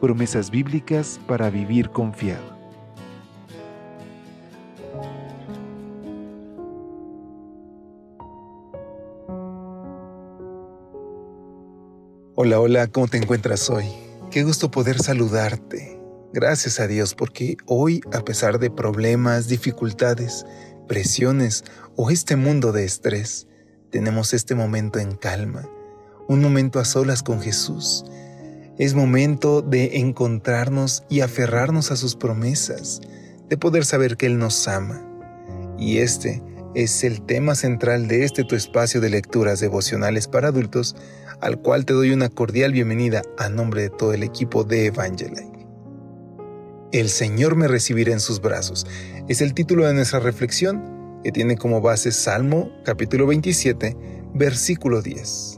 promesas bíblicas para vivir confiado. Hola, hola, ¿cómo te encuentras hoy? Qué gusto poder saludarte. Gracias a Dios porque hoy, a pesar de problemas, dificultades, presiones o este mundo de estrés, tenemos este momento en calma, un momento a solas con Jesús es momento de encontrarnos y aferrarnos a sus promesas, de poder saber que Él nos ama. Y este es el tema central de este tu espacio de lecturas devocionales para adultos, al cual te doy una cordial bienvenida a nombre de todo el equipo de Evangelike. El Señor me recibirá en sus brazos. Es el título de nuestra reflexión, que tiene como base Salmo capítulo 27, versículo 10.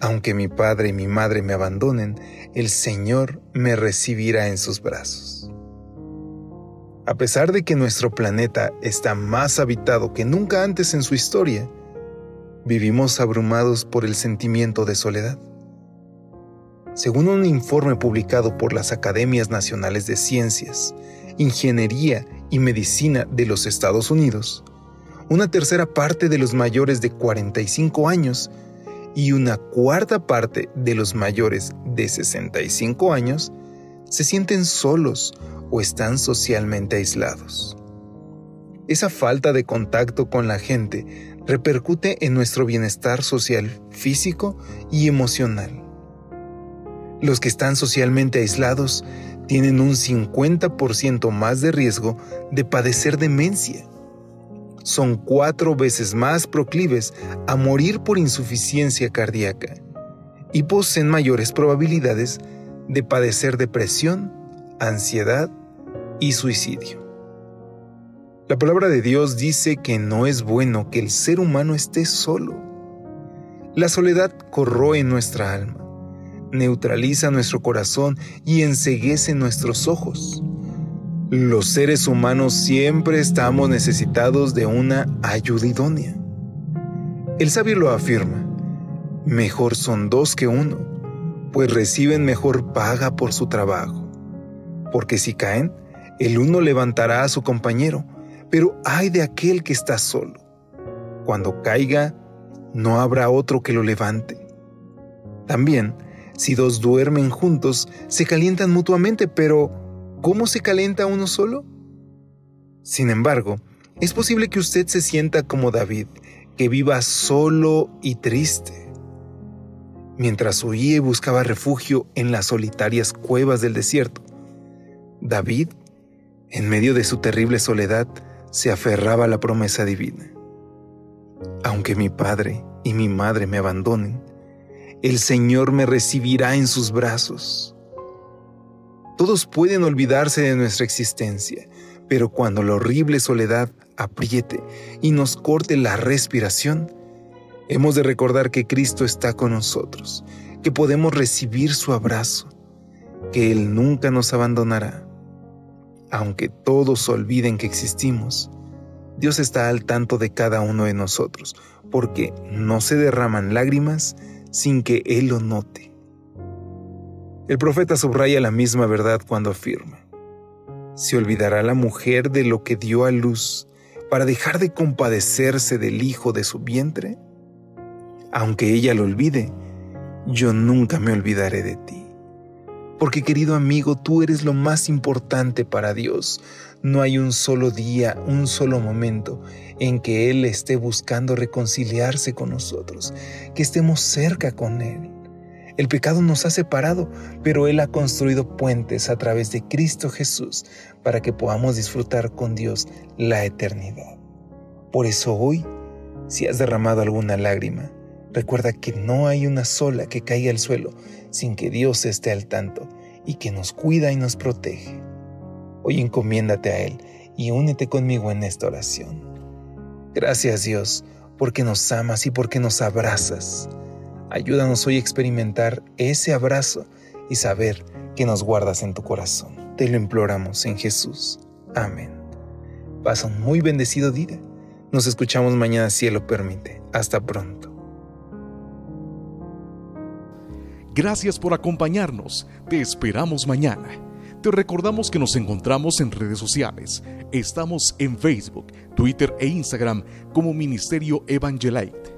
Aunque mi padre y mi madre me abandonen, el Señor me recibirá en sus brazos. A pesar de que nuestro planeta está más habitado que nunca antes en su historia, vivimos abrumados por el sentimiento de soledad. Según un informe publicado por las Academias Nacionales de Ciencias, Ingeniería y Medicina de los Estados Unidos, una tercera parte de los mayores de 45 años y una cuarta parte de los mayores de 65 años se sienten solos o están socialmente aislados. Esa falta de contacto con la gente repercute en nuestro bienestar social, físico y emocional. Los que están socialmente aislados tienen un 50% más de riesgo de padecer demencia son cuatro veces más proclives a morir por insuficiencia cardíaca y poseen mayores probabilidades de padecer depresión, ansiedad y suicidio. La palabra de Dios dice que no es bueno que el ser humano esté solo. La soledad corroe nuestra alma, neutraliza nuestro corazón y enseguece nuestros ojos. Los seres humanos siempre estamos necesitados de una ayuda idónea. El sabio lo afirma, mejor son dos que uno, pues reciben mejor paga por su trabajo. Porque si caen, el uno levantará a su compañero, pero hay de aquel que está solo. Cuando caiga, no habrá otro que lo levante. También, si dos duermen juntos, se calientan mutuamente, pero ¿Cómo se calienta uno solo? Sin embargo, es posible que usted se sienta como David, que viva solo y triste. Mientras huía y buscaba refugio en las solitarias cuevas del desierto, David, en medio de su terrible soledad, se aferraba a la promesa divina. Aunque mi padre y mi madre me abandonen, el Señor me recibirá en sus brazos. Todos pueden olvidarse de nuestra existencia, pero cuando la horrible soledad apriete y nos corte la respiración, hemos de recordar que Cristo está con nosotros, que podemos recibir su abrazo, que Él nunca nos abandonará. Aunque todos olviden que existimos, Dios está al tanto de cada uno de nosotros, porque no se derraman lágrimas sin que Él lo note. El profeta subraya la misma verdad cuando afirma, ¿se olvidará la mujer de lo que dio a luz para dejar de compadecerse del hijo de su vientre? Aunque ella lo olvide, yo nunca me olvidaré de ti. Porque querido amigo, tú eres lo más importante para Dios. No hay un solo día, un solo momento en que Él esté buscando reconciliarse con nosotros, que estemos cerca con Él. El pecado nos ha separado, pero Él ha construido puentes a través de Cristo Jesús para que podamos disfrutar con Dios la eternidad. Por eso hoy, si has derramado alguna lágrima, recuerda que no hay una sola que caiga al suelo sin que Dios esté al tanto y que nos cuida y nos protege. Hoy encomiéndate a Él y únete conmigo en esta oración. Gracias Dios, porque nos amas y porque nos abrazas. Ayúdanos hoy a experimentar ese abrazo y saber que nos guardas en tu corazón. Te lo imploramos en Jesús. Amén. Pasa un muy bendecido día. Nos escuchamos mañana si Él lo permite. Hasta pronto. Gracias por acompañarnos. Te esperamos mañana. Te recordamos que nos encontramos en redes sociales. Estamos en Facebook, Twitter e Instagram como Ministerio Evangelite.